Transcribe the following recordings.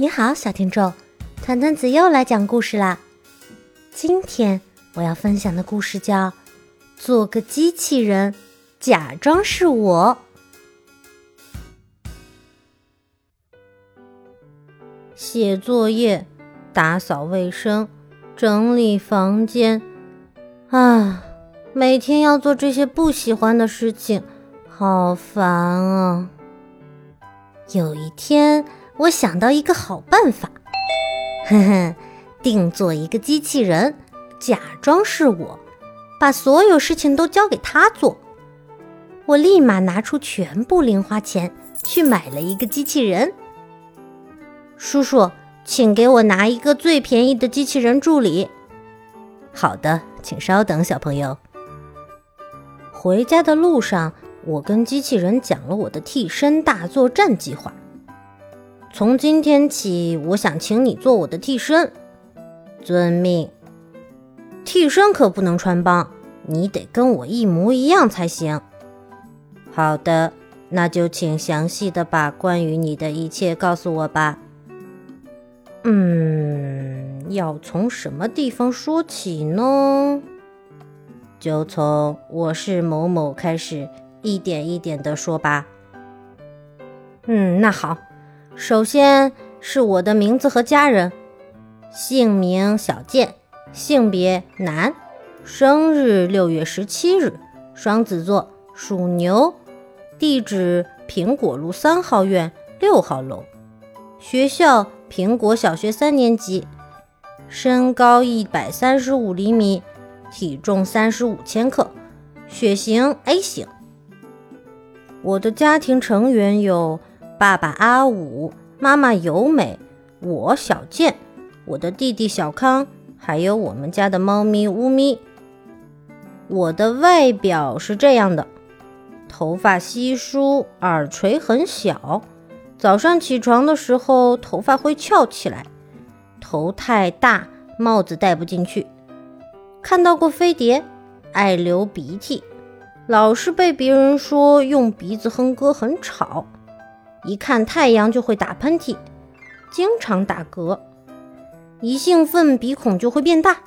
你好，小听众，团团子又来讲故事啦。今天我要分享的故事叫《做个机器人，假装是我》。写作业、打扫卫生、整理房间，啊，每天要做这些不喜欢的事情，好烦啊！有一天。我想到一个好办法，哼哼，定做一个机器人，假装是我，把所有事情都交给他做。我立马拿出全部零花钱去买了一个机器人。叔叔，请给我拿一个最便宜的机器人助理。好的，请稍等，小朋友。回家的路上，我跟机器人讲了我的替身大作战计划。从今天起，我想请你做我的替身。遵命。替身可不能穿帮，你得跟我一模一样才行。好的，那就请详细的把关于你的一切告诉我吧。嗯，要从什么地方说起呢？就从我是某某开始，一点一点的说吧。嗯，那好。首先是我的名字和家人，姓名小健，性别男，生日六月十七日，双子座，属牛，地址苹果路三号院六号楼，学校苹果小学三年级，身高一百三十五厘米，体重三十五千克，血型 A 型。我的家庭成员有。爸爸阿武，妈妈尤美，我小健，我的弟弟小康，还有我们家的猫咪乌咪。我的外表是这样的：头发稀疏，耳垂很小，早上起床的时候头发会翘起来，头太大，帽子戴不进去。看到过飞碟，爱流鼻涕，老是被别人说用鼻子哼歌很吵。一看太阳就会打喷嚏，经常打嗝，一兴奋鼻孔就会变大。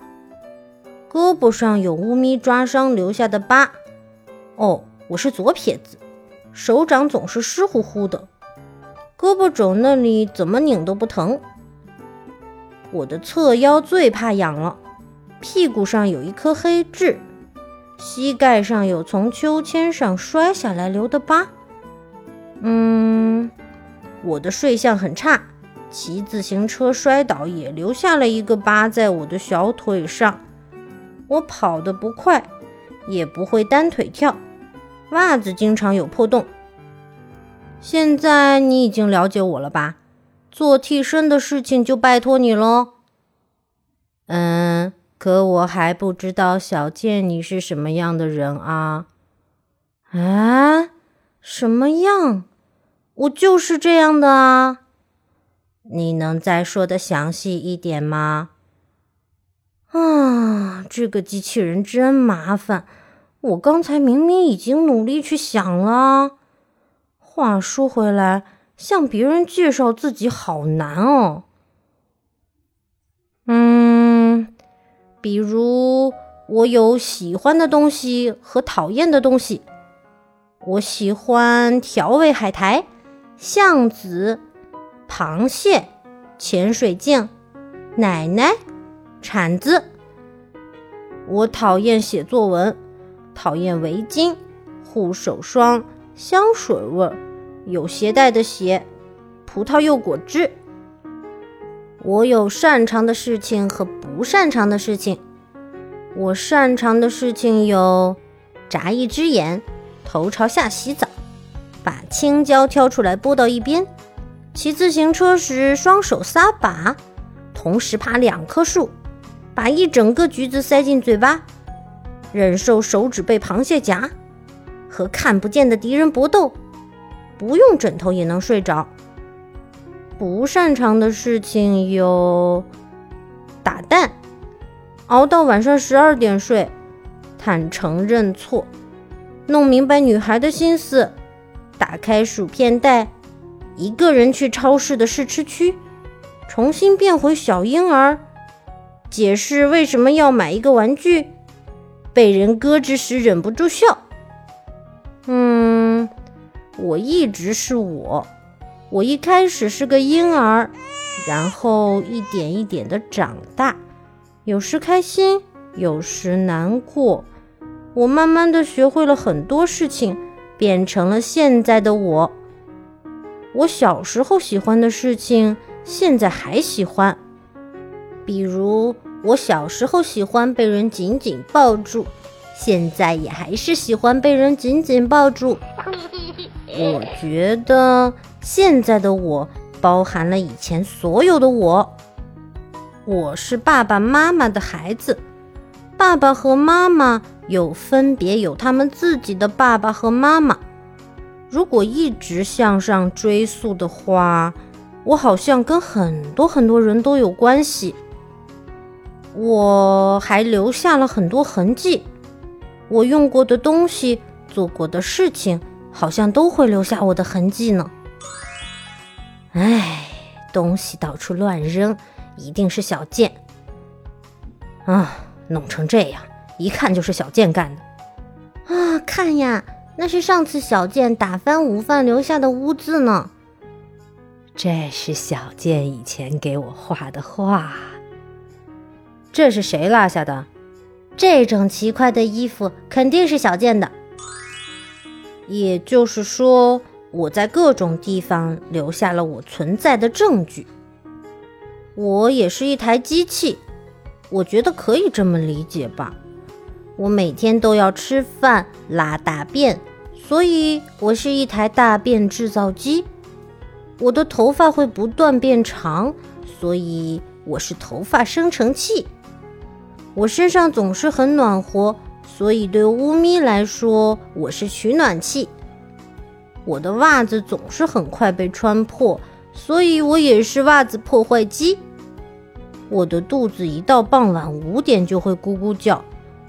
胳膊上有乌咪抓伤留下的疤。哦，我是左撇子，手掌总是湿乎乎的，胳膊肘那里怎么拧都不疼。我的侧腰最怕痒了，屁股上有一颗黑痣，膝盖上有从秋千上摔下来留的疤。嗯，我的睡相很差，骑自行车摔倒也留下了一个疤在我的小腿上。我跑得不快，也不会单腿跳，袜子经常有破洞。现在你已经了解我了吧？做替身的事情就拜托你喽。嗯，可我还不知道小健你是什么样的人啊？啊，什么样？我就是这样的啊！你能再说的详细一点吗？啊，这个机器人真麻烦！我刚才明明已经努力去想了。话说回来，向别人介绍自己好难哦。嗯，比如我有喜欢的东西和讨厌的东西。我喜欢调味海苔。橡子、螃蟹、潜水镜、奶奶、铲子。我讨厌写作文，讨厌围巾、护手霜、香水味、有鞋带的鞋、葡萄柚果汁。我有擅长的事情和不擅长的事情。我擅长的事情有：眨一只眼，头朝下洗澡。把青椒挑出来拨到一边，骑自行车时双手撒把，同时爬两棵树，把一整个橘子塞进嘴巴，忍受手指被螃蟹夹，和看不见的敌人搏斗，不用枕头也能睡着。不擅长的事情有打蛋，熬到晚上十二点睡，坦诚认错，弄明白女孩的心思。打开薯片袋，一个人去超市的试吃区，重新变回小婴儿，解释为什么要买一个玩具，被人搁置时忍不住笑。嗯，我一直是我，我一开始是个婴儿，然后一点一点的长大，有时开心，有时难过。我慢慢的学会了很多事情，变成了现在的我。我小时候喜欢的事情，现在还喜欢。比如，我小时候喜欢被人紧紧抱住，现在也还是喜欢被人紧紧抱住。我觉得现在的我包含了以前所有的我。我是爸爸妈妈的孩子，爸爸和妈妈有分别有他们自己的爸爸和妈妈。如果一直向上追溯的话，我好像跟很多很多人都有关系。我还留下了很多痕迹，我用过的东西、做过的事情，好像都会留下我的痕迹呢。唉，东西到处乱扔，一定是小贱。啊，弄成这样，一看就是小健干的。啊，看呀。那是上次小健打翻午饭留下的污渍呢。这是小健以前给我画的画。这是谁落下的？这种奇怪的衣服肯定是小健的。也就是说，我在各种地方留下了我存在的证据。我也是一台机器，我觉得可以这么理解吧。我每天都要吃饭、拉大便，所以我是一台大便制造机。我的头发会不断变长，所以我是头发生成器。我身上总是很暖和，所以对乌咪来说，我是取暖器。我的袜子总是很快被穿破，所以我也是袜子破坏机。我的肚子一到傍晚五点就会咕咕叫。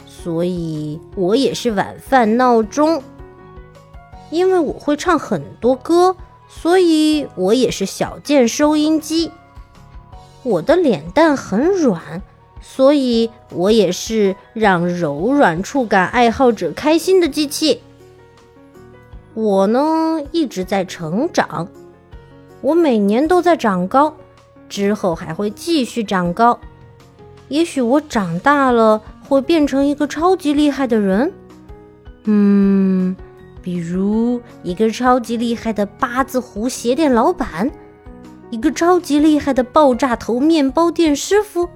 所以我也是晚饭闹钟，因为我会唱很多歌，所以我也是小件收音机。我的脸蛋很软，所以我也是让柔软触感爱好者开心的机器。我呢一直在成长，我每年都在长高，之后还会继续长高。也许我长大了。会变成一个超级厉害的人，嗯，比如一个超级厉害的八字胡鞋店老板，一个超级厉害的爆炸头面包店师傅，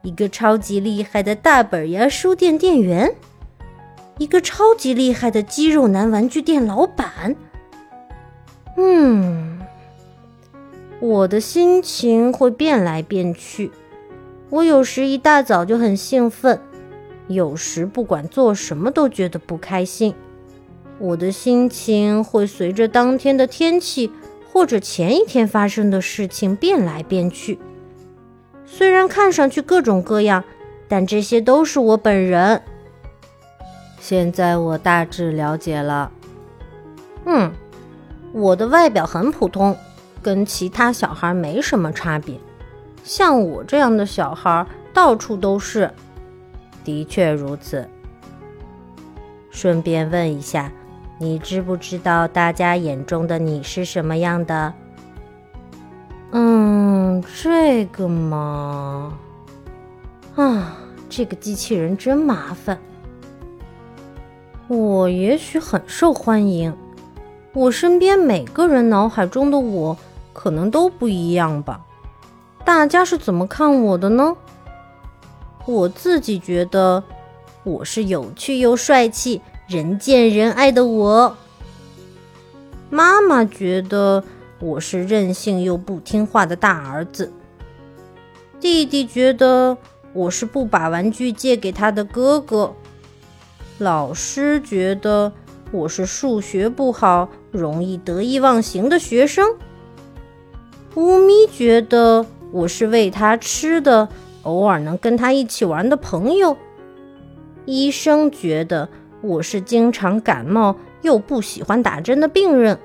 一个超级厉害的大本牙书店店员，一个超级厉害的肌肉男玩具店老板。嗯，我的心情会变来变去。我有时一大早就很兴奋，有时不管做什么都觉得不开心。我的心情会随着当天的天气或者前一天发生的事情变来变去。虽然看上去各种各样，但这些都是我本人。现在我大致了解了。嗯，我的外表很普通，跟其他小孩没什么差别。像我这样的小孩到处都是，的确如此。顺便问一下，你知不知道大家眼中的你是什么样的？嗯，这个嘛，啊，这个机器人真麻烦。我也许很受欢迎，我身边每个人脑海中的我可能都不一样吧。大家是怎么看我的呢？我自己觉得我是有趣又帅气、人见人爱的我。妈妈觉得我是任性又不听话的大儿子。弟弟觉得我是不把玩具借给他的哥哥。老师觉得我是数学不好、容易得意忘形的学生。乌咪觉得。我是喂他吃的，偶尔能跟他一起玩的朋友。医生觉得我是经常感冒又不喜欢打针的病人。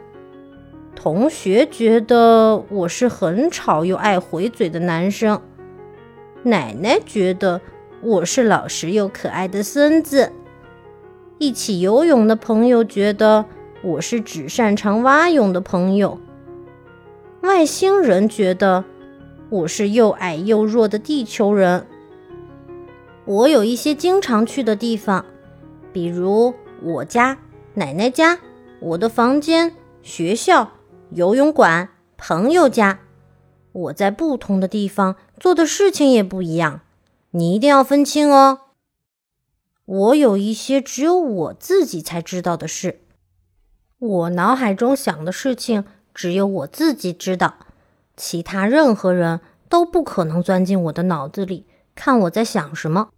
同学觉得我是很吵又爱回嘴的男生，奶奶觉得我是老实又可爱的孙子，一起游泳的朋友觉得我是只擅长蛙泳的朋友，外星人觉得我是又矮又弱的地球人。我有一些经常去的地方，比如我家、奶奶家、我的房间、学校。游泳馆、朋友家，我在不同的地方做的事情也不一样，你一定要分清哦。我有一些只有我自己才知道的事，我脑海中想的事情只有我自己知道，其他任何人都不可能钻进我的脑子里看我在想什么。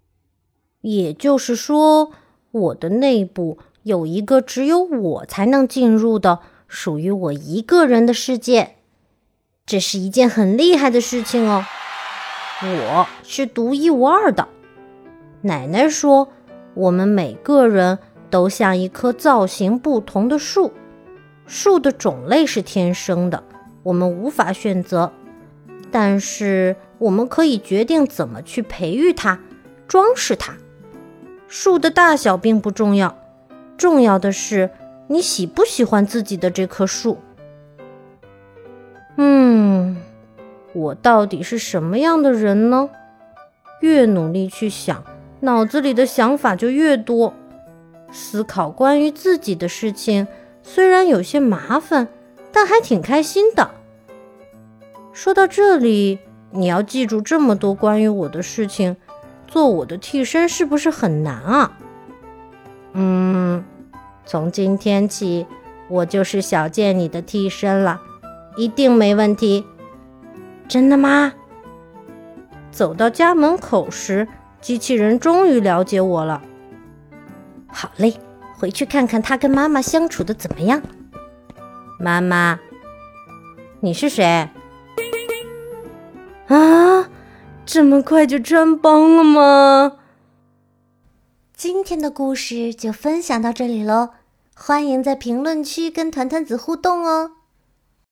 也就是说，我的内部有一个只有我才能进入的。属于我一个人的世界，这是一件很厉害的事情哦。我是独一无二的。奶奶说，我们每个人都像一棵造型不同的树，树的种类是天生的，我们无法选择，但是我们可以决定怎么去培育它、装饰它。树的大小并不重要，重要的是。你喜不喜欢自己的这棵树？嗯，我到底是什么样的人呢？越努力去想，脑子里的想法就越多。思考关于自己的事情，虽然有些麻烦，但还挺开心的。说到这里，你要记住这么多关于我的事情，做我的替身是不是很难啊？嗯。从今天起，我就是小健你的替身了，一定没问题。真的吗？走到家门口时，机器人终于了解我了。好嘞，回去看看他跟妈妈相处的怎么样。妈妈，你是谁？啊，这么快就穿帮了吗？今天的故事就分享到这里喽。欢迎在评论区跟团团子互动哦。